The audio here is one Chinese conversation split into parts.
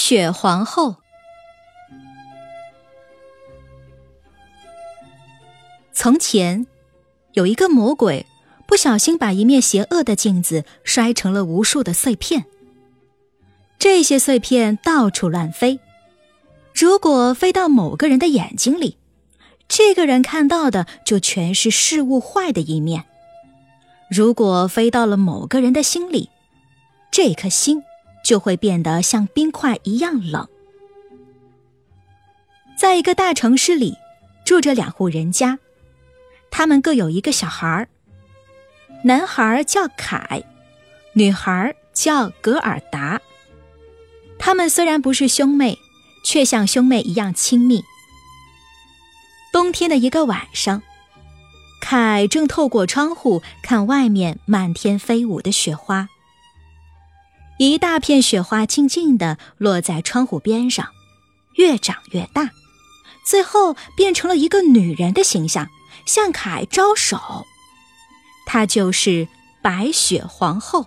雪皇后。从前，有一个魔鬼，不小心把一面邪恶的镜子摔成了无数的碎片。这些碎片到处乱飞，如果飞到某个人的眼睛里，这个人看到的就全是事物坏的一面；如果飞到了某个人的心里，这颗心。就会变得像冰块一样冷。在一个大城市里，住着两户人家，他们各有一个小孩儿。男孩叫凯，女孩叫格尔达。他们虽然不是兄妹，却像兄妹一样亲密。冬天的一个晚上，凯正透过窗户看外面漫天飞舞的雪花。一大片雪花静静地落在窗户边上，越长越大，最后变成了一个女人的形象，向凯招手。她就是白雪皇后。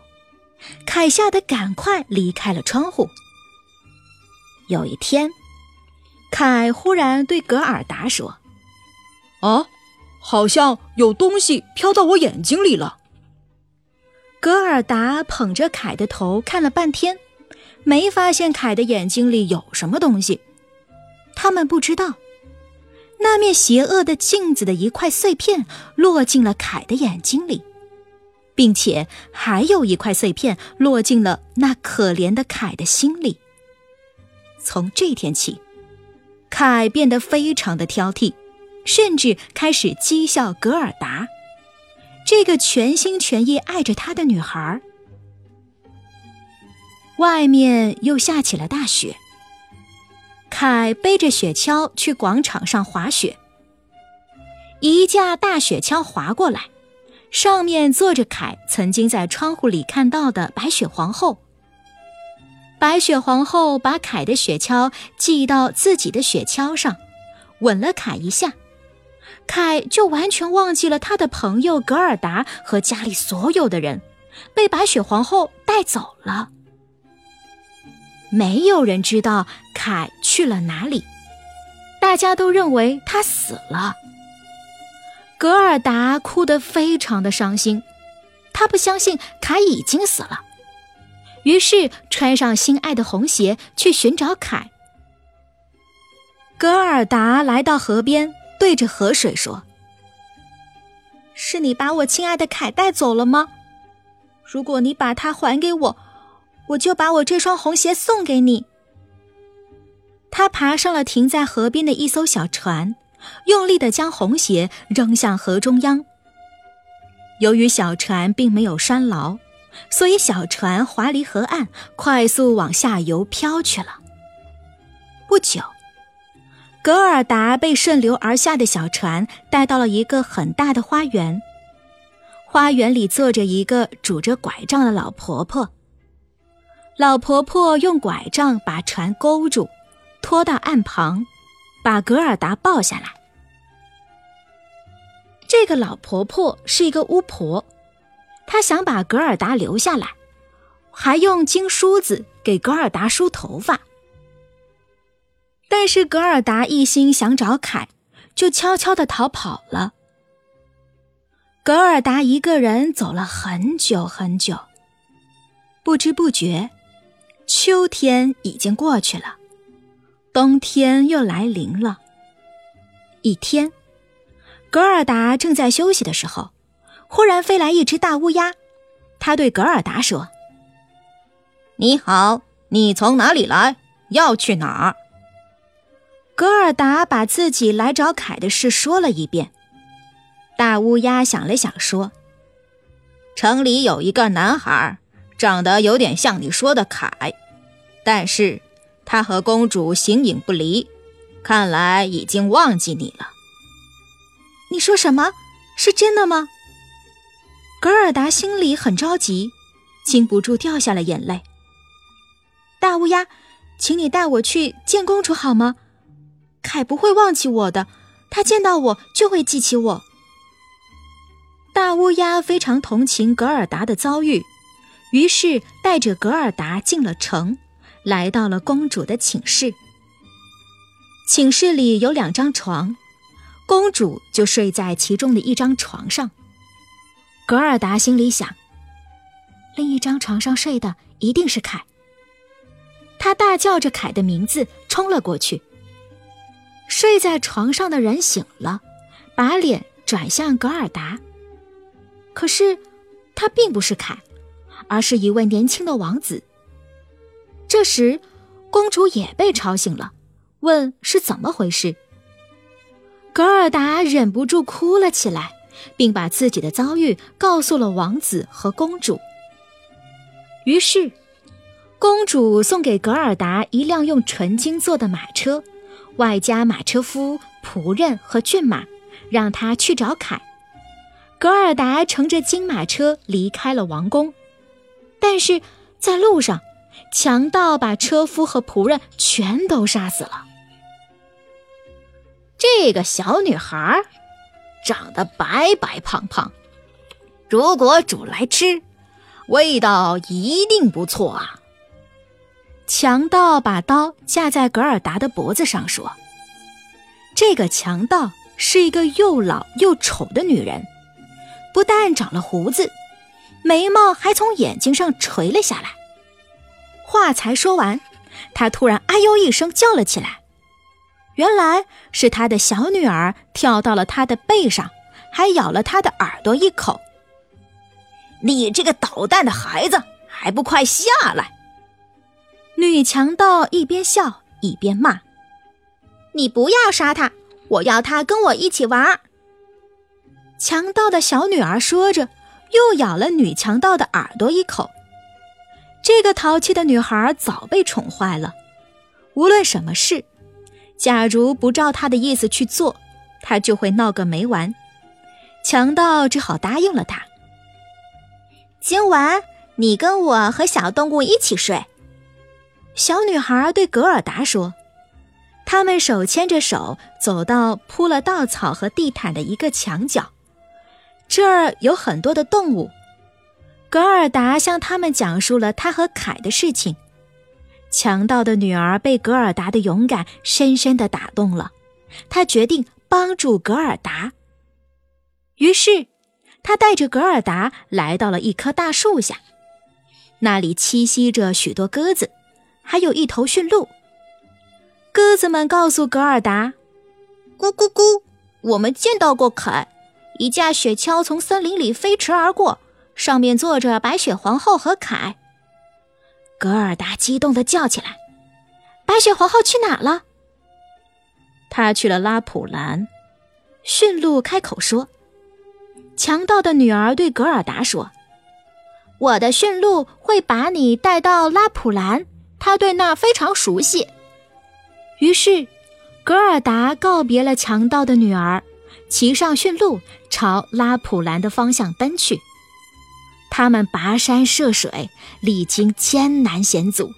凯吓得赶快离开了窗户。有一天，凯忽然对格尔达说：“啊，好像有东西飘到我眼睛里了。”格尔达捧着凯的头看了半天，没发现凯的眼睛里有什么东西。他们不知道，那面邪恶的镜子的一块碎片落进了凯的眼睛里，并且还有一块碎片落进了那可怜的凯的心里。从这天起，凯变得非常的挑剔，甚至开始讥笑格尔达。这个全心全意爱着他的女孩。外面又下起了大雪。凯背着雪橇去广场上滑雪。一架大雪橇滑过来，上面坐着凯曾经在窗户里看到的白雪皇后。白雪皇后把凯的雪橇系到自己的雪橇上，吻了凯一下。凯就完全忘记了他的朋友格尔达和家里所有的人，被白雪皇后带走了。没有人知道凯去了哪里，大家都认为他死了。格尔达哭得非常的伤心，他不相信凯已经死了，于是穿上心爱的红鞋去寻找凯。格尔达来到河边。对着河水说：“是你把我亲爱的凯带走了吗？如果你把它还给我，我就把我这双红鞋送给你。”他爬上了停在河边的一艘小船，用力的将红鞋扔向河中央。由于小船并没有拴牢，所以小船滑离河岸，快速往下游飘去了。不久。格尔达被顺流而下的小船带到了一个很大的花园，花园里坐着一个拄着拐杖的老婆婆。老婆婆用拐杖把船勾住，拖到岸旁，把格尔达抱下来。这个老婆婆是一个巫婆，她想把格尔达留下来，还用金梳子给格尔达梳头发。但是格尔达一心想找凯，就悄悄的逃跑了。格尔达一个人走了很久很久，不知不觉，秋天已经过去了，冬天又来临了。一天，格尔达正在休息的时候，忽然飞来一只大乌鸦，他对格尔达说：“你好，你从哪里来？要去哪儿？”格尔达把自己来找凯的事说了一遍。大乌鸦想了想，说：“城里有一个男孩，长得有点像你说的凯，但是他和公主形影不离，看来已经忘记你了。”你说什么？是真的吗？格尔达心里很着急，禁不住掉下了眼泪。大乌鸦，请你带我去见公主好吗？凯不会忘记我的，他见到我就会记起我。大乌鸦非常同情格尔达的遭遇，于是带着格尔达进了城，来到了公主的寝室。寝室里有两张床，公主就睡在其中的一张床上。格尔达心里想，另一张床上睡的一定是凯。他大叫着凯的名字，冲了过去。睡在床上的人醒了，把脸转向格尔达。可是，他并不是凯，而是一位年轻的王子。这时，公主也被吵醒了，问是怎么回事。格尔达忍不住哭了起来，并把自己的遭遇告诉了王子和公主。于是，公主送给格尔达一辆用纯金做的马车，外加马车夫、仆人和骏马，让他去找凯。格尔达乘着金马车离开了王宫，但是在路上，强盗把车夫和仆人全都杀死了。这个小女孩长得白白胖胖，如果煮来吃，味道一定不错啊！强盗把刀架在格尔达的脖子上说：“这个强盗是一个又老又丑的女人。”不但长了胡子，眉毛还从眼睛上垂了下来。话才说完，他突然“哎呦”一声叫了起来。原来是他的小女儿跳到了他的背上，还咬了他的耳朵一口。你这个捣蛋的孩子，还不快下来！女强盗一边笑一边骂：“你不要杀他，我要他跟我一起玩。”强盗的小女儿说着，又咬了女强盗的耳朵一口。这个淘气的女孩早被宠坏了，无论什么事，假如不照她的意思去做，她就会闹个没完。强盗只好答应了她。今晚你跟我和小动物一起睡。小女孩对格尔达说。他们手牵着手走到铺了稻草和地毯的一个墙角。这儿有很多的动物，格尔达向他们讲述了他和凯的事情。强盗的女儿被格尔达的勇敢深深的打动了，她决定帮助格尔达。于是，他带着格尔达来到了一棵大树下，那里栖息着许多鸽子，还有一头驯鹿。鸽子们告诉格尔达：“咕咕咕，我们见到过凯。”一架雪橇从森林里飞驰而过，上面坐着白雪皇后和凯。格尔达激动地叫起来：“白雪皇后去哪了？”她去了拉普兰。驯鹿开口说：“强盗的女儿对格尔达说，我的驯鹿会把你带到拉普兰，他对那非常熟悉。”于是，格尔达告别了强盗的女儿。骑上驯鹿，朝拉普兰的方向奔去。他们跋山涉水，历经艰难险阻，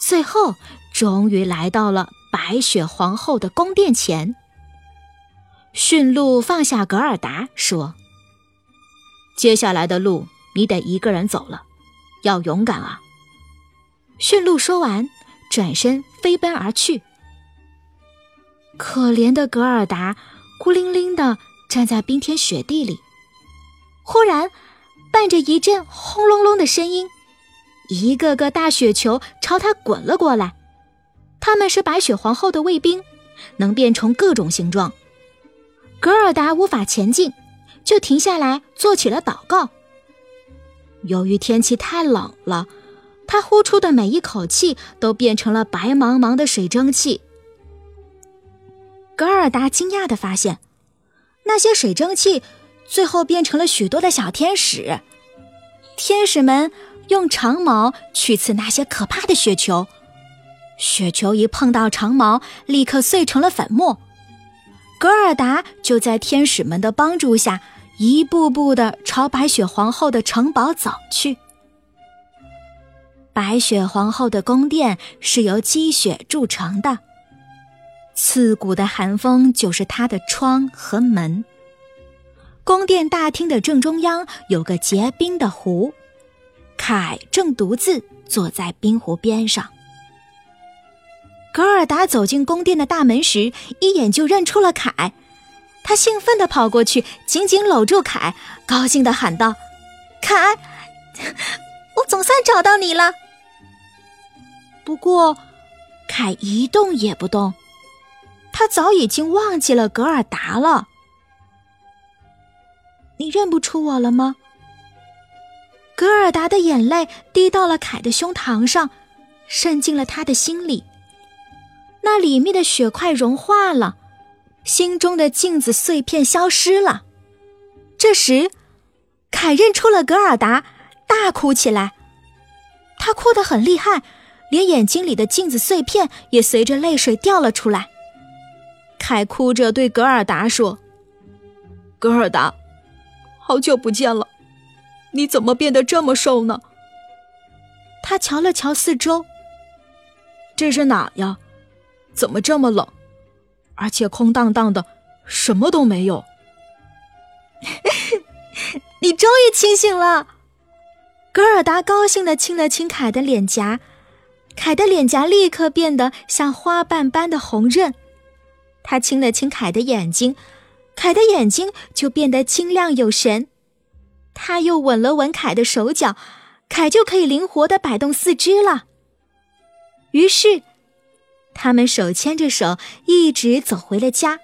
最后终于来到了白雪皇后的宫殿前。驯鹿放下格尔达，说：“接下来的路你得一个人走了，要勇敢啊！”驯鹿说完，转身飞奔而去。可怜的格尔达。孤零零的站在冰天雪地里，忽然伴着一阵轰隆隆的声音，一个个大雪球朝他滚了过来。他们是白雪皇后的卫兵，能变成各种形状。格尔达无法前进，就停下来做起了祷告。由于天气太冷了，他呼出的每一口气都变成了白茫茫的水蒸气。格尔达惊讶地发现，那些水蒸气最后变成了许多的小天使。天使们用长矛去刺那些可怕的雪球，雪球一碰到长矛，立刻碎成了粉末。格尔达就在天使们的帮助下，一步步地朝白雪皇后的城堡走去。白雪皇后的宫殿是由积雪铸成的。刺骨的寒风就是它的窗和门。宫殿大厅的正中央有个结冰的湖，凯正独自坐在冰湖边上。格尔达走进宫殿的大门时，一眼就认出了凯。他兴奋地跑过去，紧紧搂住凯，高兴地喊道：“凯，我总算找到你了。”不过，凯一动也不动，他早已经忘记了格尔达了。你认不出我了吗？格尔达的眼泪滴到了凯的胸膛上，渗进了他的心里。那里面的血块融化了。心中的镜子碎片消失了。这时，凯认出了格尔达，大哭起来。他哭得很厉害，连眼睛里的镜子碎片也随着泪水掉了出来。凯哭着对格尔达说：“格尔达，好久不见了，你怎么变得这么瘦呢？”他瞧了瞧四周，这是哪呀？怎么这么冷？而且空荡荡的，什么都没有。你终于清醒了，格尔达高兴的亲了亲凯的脸颊，凯的脸颊立刻变得像花瓣般的红润。他亲了亲凯的眼睛，凯的眼睛就变得清亮有神。他又吻了吻凯的手脚，凯就可以灵活的摆动四肢了。于是。他们手牵着手，一直走回了家。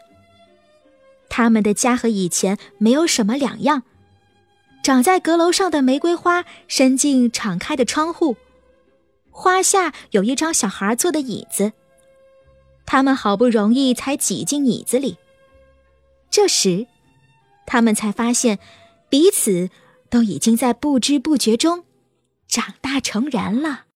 他们的家和以前没有什么两样。长在阁楼上的玫瑰花伸进敞开的窗户，花下有一张小孩坐的椅子。他们好不容易才挤进椅子里。这时，他们才发现，彼此都已经在不知不觉中长大成人了。